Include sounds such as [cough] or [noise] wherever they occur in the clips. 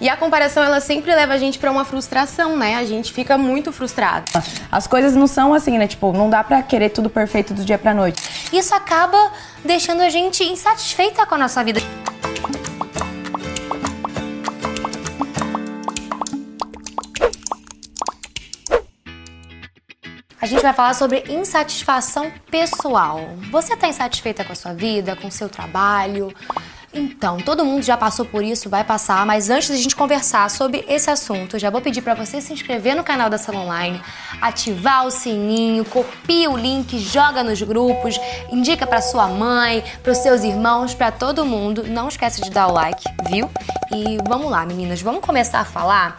E a comparação, ela sempre leva a gente para uma frustração, né? A gente fica muito frustrado. As coisas não são assim, né? Tipo, não dá para querer tudo perfeito do dia pra noite. Isso acaba deixando a gente insatisfeita com a nossa vida. A gente vai falar sobre insatisfação pessoal. Você está insatisfeita com a sua vida, com o seu trabalho? Então, todo mundo já passou por isso, vai passar, mas antes de a gente conversar sobre esse assunto, já vou pedir para você se inscrever no canal da Salon Online, ativar o sininho, copia o link, joga nos grupos, indica para sua mãe, para os seus irmãos, para todo mundo. Não esquece de dar o like, viu? E vamos lá, meninas, vamos começar a falar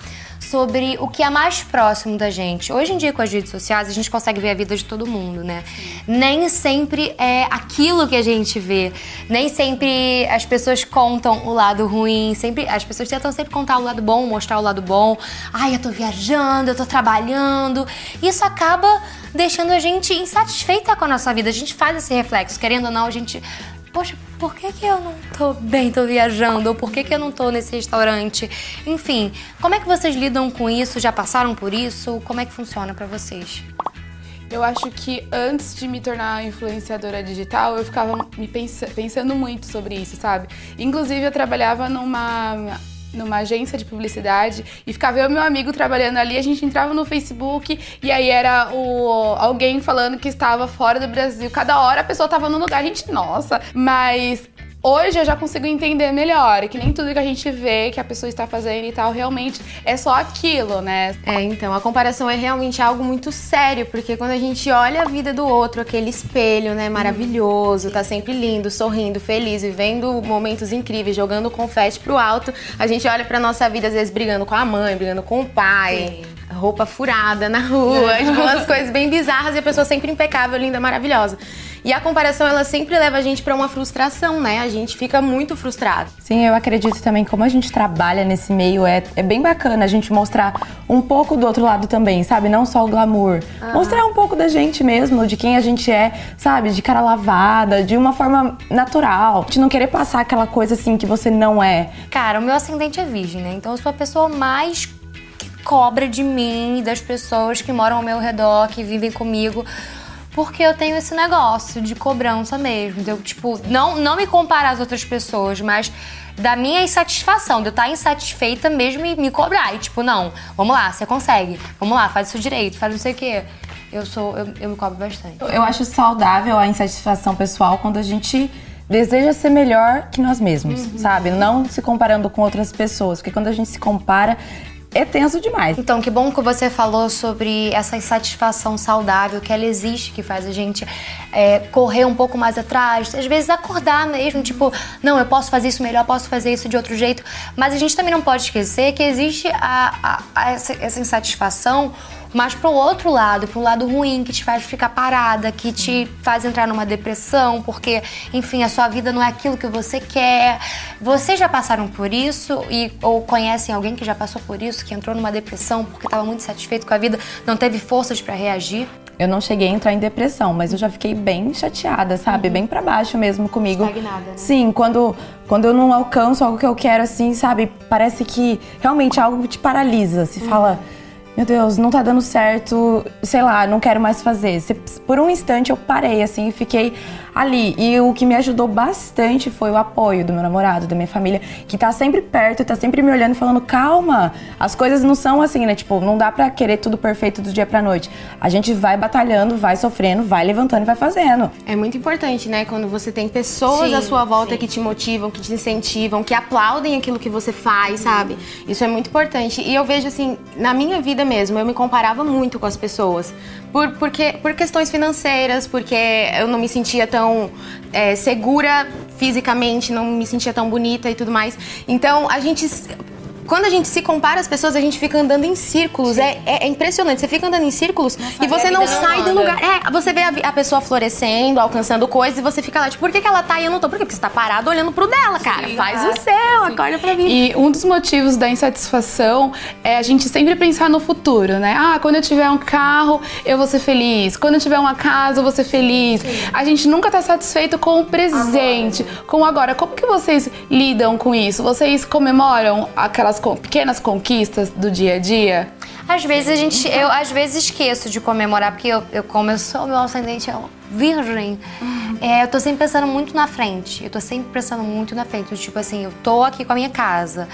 sobre o que é mais próximo da gente. Hoje em dia, com as redes sociais, a gente consegue ver a vida de todo mundo, né? Nem sempre é aquilo que a gente vê. Nem sempre as pessoas contam o lado ruim. Sempre, as pessoas tentam sempre contar o lado bom, mostrar o lado bom. Ai, eu tô viajando, eu tô trabalhando. Isso acaba deixando a gente insatisfeita com a nossa vida. A gente faz esse reflexo, querendo ou não, a gente poxa, por que, que eu não tô bem, tô viajando? Ou por que, que eu não tô nesse restaurante? Enfim, como é que vocês lidam com isso? Já passaram por isso? Como é que funciona para vocês? Eu acho que antes de me tornar influenciadora digital, eu ficava me pens pensando muito sobre isso, sabe? Inclusive, eu trabalhava numa numa agência de publicidade e ficava eu e meu amigo trabalhando ali, a gente entrava no Facebook e aí era o alguém falando que estava fora do Brasil. Cada hora a pessoa estava num lugar, a gente, nossa, mas Hoje eu já consigo entender melhor, que nem tudo que a gente vê que a pessoa está fazendo e tal, realmente é só aquilo, né? É, então, a comparação é realmente algo muito sério, porque quando a gente olha a vida do outro, aquele espelho, né, maravilhoso, tá sempre lindo, sorrindo, feliz, vivendo momentos incríveis, jogando confete pro alto, a gente olha pra nossa vida, às vezes, brigando com a mãe, brigando com o pai. Sim roupa furada na rua, [laughs] tipo, umas coisas bem bizarras e a pessoa sempre impecável, linda, maravilhosa. E a comparação, ela sempre leva a gente para uma frustração, né? A gente fica muito frustrado. Sim, eu acredito também, como a gente trabalha nesse meio, é, é bem bacana a gente mostrar um pouco do outro lado também, sabe? Não só o glamour. Ah. Mostrar um pouco da gente mesmo, de quem a gente é, sabe? De cara lavada, de uma forma natural. De não querer passar aquela coisa assim que você não é. Cara, o meu ascendente é virgem, né? Então eu sou a pessoa mais cobra de mim e das pessoas que moram ao meu redor, que vivem comigo. Porque eu tenho esse negócio de cobrança mesmo. De eu, tipo, não, não me comparar às outras pessoas, mas da minha insatisfação, de eu estar insatisfeita mesmo e me cobrar. E tipo, não, vamos lá, você consegue. Vamos lá, faz isso direito, faz não sei o quê. Eu sou, eu, eu me cobro bastante. Eu acho saudável a insatisfação pessoal quando a gente deseja ser melhor que nós mesmos, uhum. sabe? Não se comparando com outras pessoas, porque quando a gente se compara, é tenso demais. Então, que bom que você falou sobre essa insatisfação saudável que ela existe, que faz a gente é, correr um pouco mais atrás, às vezes acordar mesmo, tipo, não, eu posso fazer isso melhor, posso fazer isso de outro jeito, mas a gente também não pode esquecer que existe a, a, a essa, essa insatisfação mas pro outro lado, pro lado ruim, que te faz ficar parada, que te faz entrar numa depressão, porque, enfim, a sua vida não é aquilo que você quer. Vocês já passaram por isso e ou conhecem alguém que já passou por isso, que entrou numa depressão porque estava muito satisfeito com a vida, não teve forças para reagir? Eu não cheguei a entrar em depressão, mas eu já fiquei bem chateada, sabe? Uhum. Bem para baixo mesmo comigo. Estagnada, né? Sim, quando, quando eu não alcanço algo que eu quero, assim, sabe? Parece que realmente algo te paralisa. Se uhum. fala, meu Deus, não tá dando certo, sei lá, não quero mais fazer. Por um instante eu parei assim e fiquei ali. E o que me ajudou bastante foi o apoio do meu namorado, da minha família, que tá sempre perto, tá sempre me olhando e falando: calma, as coisas não são assim, né? Tipo, não dá pra querer tudo perfeito do dia pra noite. A gente vai batalhando, vai sofrendo, vai levantando e vai fazendo. É muito importante, né? Quando você tem pessoas sim, à sua volta sim. que te motivam, que te incentivam, que aplaudem aquilo que você faz, sabe? Isso é muito importante. E eu vejo assim, na minha vida mesmo. Eu me comparava muito com as pessoas. Por, porque, por questões financeiras, porque eu não me sentia tão é, segura fisicamente, não me sentia tão bonita e tudo mais. Então, a gente quando a gente se compara às pessoas, a gente fica andando em círculos. É, é, é, impressionante. Você fica andando em círculos Nossa, e você não sai do lugar. É, você vê a, a, pessoa florescendo, alcançando coisas e você fica lá, tipo, por que, que ela tá e eu não tô? Por quê? Porque você tá parado olhando pro dela, cara. Sim, Faz o seu, sim. acorda pra mim. E um dos motivos da insatisfação é a gente sempre pensar no futuro, né? Ah, quando eu tiver um carro, eu vou ser feliz. Quando eu tiver uma casa, eu vou ser feliz. Sim. A gente nunca tá satisfeito com o presente, agora. com o agora. Como que vocês lidam com isso? Vocês comemoram aquelas aquelas pequenas conquistas do dia a dia? Às vezes a gente, eu às vezes esqueço de comemorar, porque eu, eu como eu sou meu ascendente é virgem, é, eu tô sempre pensando muito na frente. Eu tô sempre pensando muito na frente. Tipo assim, eu tô aqui com a minha casa.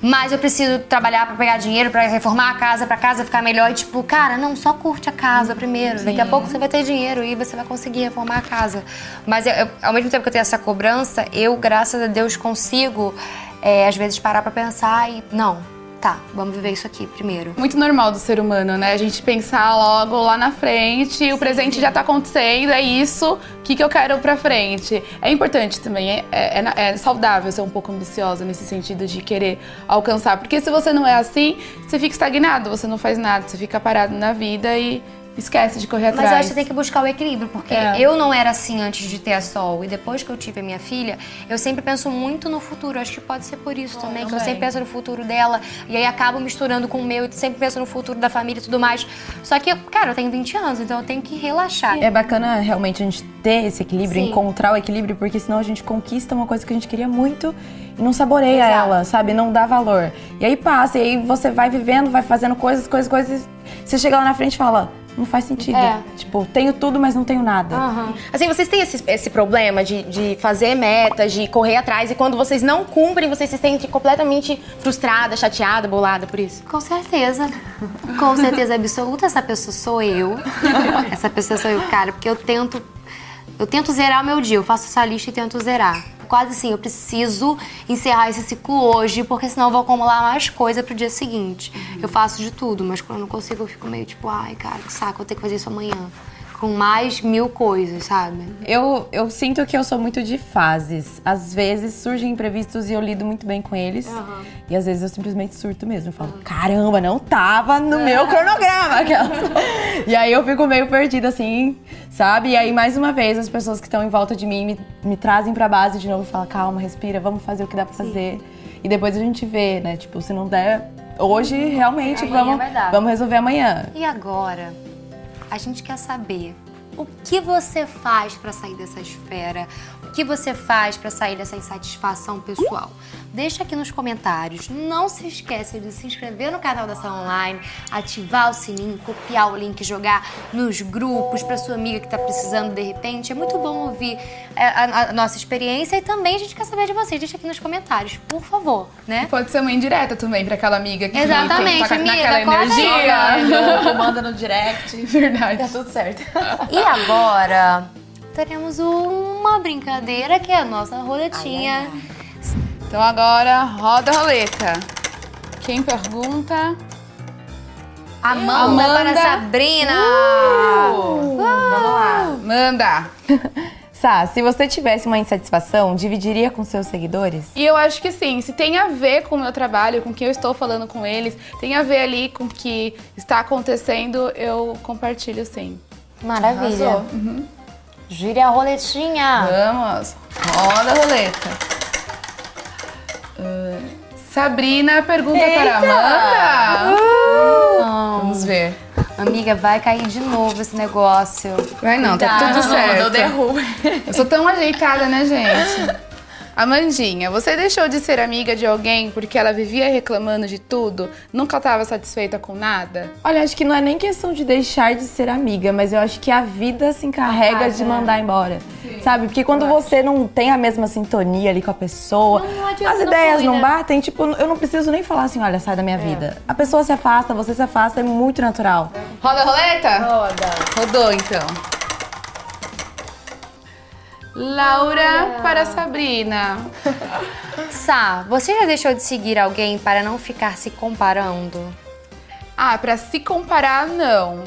Mas eu preciso trabalhar pra pegar dinheiro, pra reformar a casa, pra casa ficar melhor. E tipo, cara, não, só curte a casa primeiro. Daqui a pouco você vai ter dinheiro e você vai conseguir reformar a casa. Mas eu- eu- ao mesmo tempo que eu tenho essa cobrança, eu, graças a Deus, consigo, é, às vezes, parar pra pensar e, não, tá, vamos viver isso aqui primeiro. Muito normal do ser humano, né? A gente pensar logo lá na frente, o presente já tá acontecendo, é isso, o que, que eu quero pra frente. É importante também, é, é- é- é saudável ser um pouco ambiciosa nesse sentido de querer alcançar. Porque se você não é assim, você fica estagnado, você não faz nada, você fica parado na vida e esquece de correr Mas atrás. eu acho que tem que buscar o equilíbrio, porque É. eu não era assim antes de ter a Sol. E depois que eu tive a minha filha, eu sempre penso muito no futuro. Acho que pode ser por isso também, que eu sempre penso no futuro dela. E aí acabo misturando com o meu e sempre penso no futuro da família e tudo mais. Só que, cara, eu tenho 20 anos, então eu tenho que relaxar. É bacana realmente a gente ter esse equilíbrio, Sim. encontrar o equilíbrio, porque senão a gente conquista uma coisa que a gente queria muito e não saboreia Exato. ela, sabe? Não dá valor. E aí passa, e aí você vai vivendo, vai fazendo coisas, coisas, coisas. Você chega lá na frente e fala, não faz sentido. É. Tipo, tenho tudo, mas não tenho nada. Aham. Assim, vocês têm esse, esse problema de, de fazer metas, de correr atrás, e quando vocês não cumprem, vocês se sentem completamente frustrada, chateada, bolada por isso? Com certeza. Com certeza absoluta, essa pessoa sou eu. Essa pessoa sou eu, cara, porque eu tento. Eu tento zerar o meu dia, eu faço essa lista e tento zerar. Quase assim, eu preciso encerrar esse ciclo hoje, porque senão eu vou acumular mais coisa pro dia seguinte. Eu faço de tudo, mas quando eu não consigo, eu fico meio tipo, ai, cara, que saco, vou ter que fazer isso amanhã. Com mais mil coisas, sabe? Eu, eu sinto que eu sou muito de fases. Às vezes surgem imprevistos e eu lido muito bem com eles. E às vezes eu simplesmente surto mesmo. Eu falo, caramba, não tava no meu cronograma. [laughs] e aí eu fico meio perdida assim, sabe? E aí, mais uma vez, as pessoas que estão em volta de mim me, me trazem pra base de novo e falam, calma, respira, vamos fazer o que dá pra fazer. E depois a gente vê, né? Tipo, se não der hoje, realmente Amanhã vamos, vamos resolver amanhã. E agora, a gente quer saber o que você faz pra sair dessa esfera, o que você faz pra sair dessa insatisfação pessoal. Deixa aqui nos comentários. Não se esqueça de se inscrever no canal da Ação Online, ativar o sininho, copiar o link, jogar nos grupos pra sua amiga que tá precisando de repente. É muito bom ouvir é, a, a nossa experiência e também a gente quer saber de vocês. Deixa aqui nos comentários, por favor, né? Pode ser uma indireta também pra aquela amiga que Exatamente, tá amiga, naquela acorda aí. energia. Manda no direct. [laughs] Verdade. Tá tudo certo. E agora teremos uma brincadeira que é a nossa roletinha. Então agora roda a roleta. Quem pergunta? Amanda, Amanda. para Sabrina. Vamos lá. Manda! [laughs] Sá, se você tivesse uma insatisfação, dividiria com seus seguidores? E eu acho que sim, se tem a ver com o meu trabalho, com quem eu estou falando com eles, tem a ver ali com o que está acontecendo, eu compartilho sim. Maravilha. Arrasou. Gire a roletinha. Vamos, roda a roleta. Ah, Sabrina pergunta para Amanda. Vamos ver. Amiga, vai cair de novo esse negócio. Vai não, tá tudo certo. Eu derrubo. Eu sou tão ajeitada, né, gente? [laughs] Amandinha, você deixou de ser amiga de alguém porque ela vivia reclamando de tudo? Nunca estava satisfeita com nada? Olha, acho que não é nem questão de deixar de ser amiga, mas eu acho que a vida se encarrega de mandar embora. Sabe? Porque quando você não tem a mesma sintonia ali com a pessoa, Não, não adianta, as não ideias não né? batem, tipo, eu não preciso nem falar assim, olha, sai da minha vida. A pessoa se afasta, você se afasta, é muito natural. Roda a roleta? Roda. Rodou, então. Laura para Sabrina. [laughs] Sá, você já deixou de seguir alguém para não ficar se comparando? Ah, pra se comparar, não.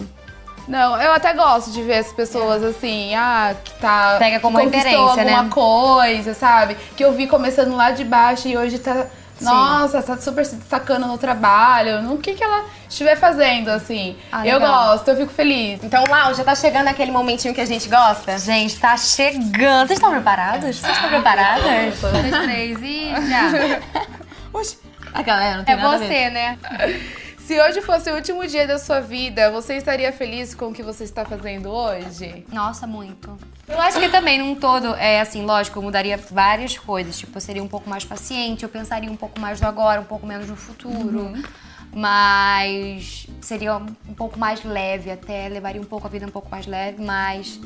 Não, eu até gosto de ver as pessoas assim, ah, que tá. Pega como referência, né? alguma coisa, sabe? Que eu vi começando lá de baixo e hoje tá. Nossa, tá super se destacando no trabalho. No que que ela estiver fazendo, assim. Ah, eu gosto, eu fico feliz. Então, Lau, já tá chegando aquele momentinho que a gente gosta? Gente, tá chegando. Vocês estão preparados? Vocês estão preparadas? Um, dois, três e já. [laughs] Oxi. A galera não tem É nada a ver. você, né? Se hoje fosse o último dia da sua vida, você estaria feliz com o que você está fazendo hoje? Nossa, muito. Eu acho que também, num todo, é assim, lógico, eu mudaria várias coisas. Tipo, eu seria um pouco mais paciente, eu pensaria um pouco mais no agora, um pouco menos no futuro. Uhum. Mas seria um pouco mais leve até, levaria um pouco a vida um pouco mais leve, mas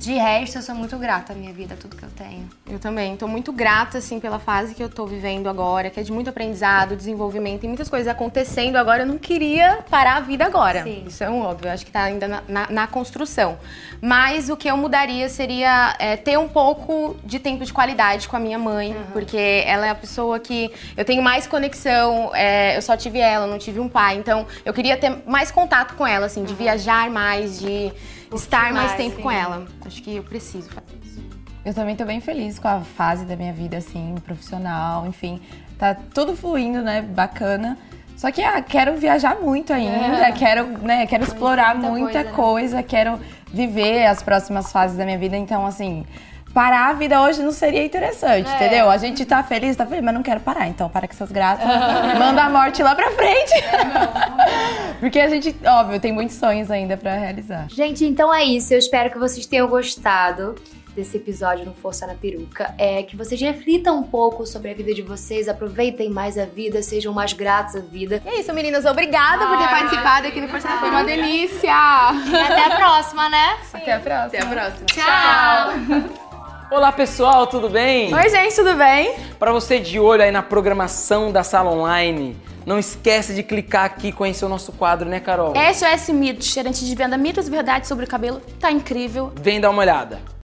de resto, eu sou muito grata à minha vida, tudo que eu tenho. Eu também. Tô muito grata, assim, pela fase que eu tô vivendo agora, que é de muito aprendizado, desenvolvimento e muitas coisas acontecendo agora. Eu não queria parar a vida agora. Sim. Isso é um óbvio. Eu acho que tá ainda na, na, na construção. Mas o que eu mudaria seria é, ter um pouco de tempo de qualidade com a minha mãe, uhum. porque ela é a pessoa que eu tenho mais conexão. É, eu só tive ela, não tive um pai. Então, eu queria ter mais contato com ela, assim, de uhum. viajar mais, de estar mais, mais tempo sim. com ela. Acho que eu preciso fazer isso. Eu também tô bem feliz com a fase da minha vida, assim, profissional, enfim. Tá tudo fluindo, né? Bacana. Só que, ah, quero viajar muito ainda, é. quero, né, quero explorar muita, muita coisa, coisa né? quero viver as próximas fases da minha vida. Então, assim, parar a vida hoje não seria interessante, é. entendeu? A gente tá feliz, tá feliz, mas não quero parar. Então, para com essas graças. [laughs] manda a morte lá pra frente. É, Porque a gente, óbvio, tem muitos sonhos ainda para realizar. Gente, então é isso. Eu espero que vocês tenham gostado desse episódio no Força na Peruca é que vocês reflitam um pouco sobre a vida de vocês, aproveitem mais a vida, sejam mais gratos à vida. E é isso, meninas. Obrigada ah, por ter participado aqui no Força na Peruca. Foi uma delícia! E até a próxima, né? Sim. Até a próxima. Até a próxima. Tchau. Olá pessoal, tudo bem? Oi gente, tudo bem? Para você de olho aí na programação da sala online, não esquece de clicar aqui e conhecer o nosso quadro, né Carol? SOS Mitos, gerente de venda mitos e verdades sobre o cabelo, tá incrível. Vem dar uma olhada.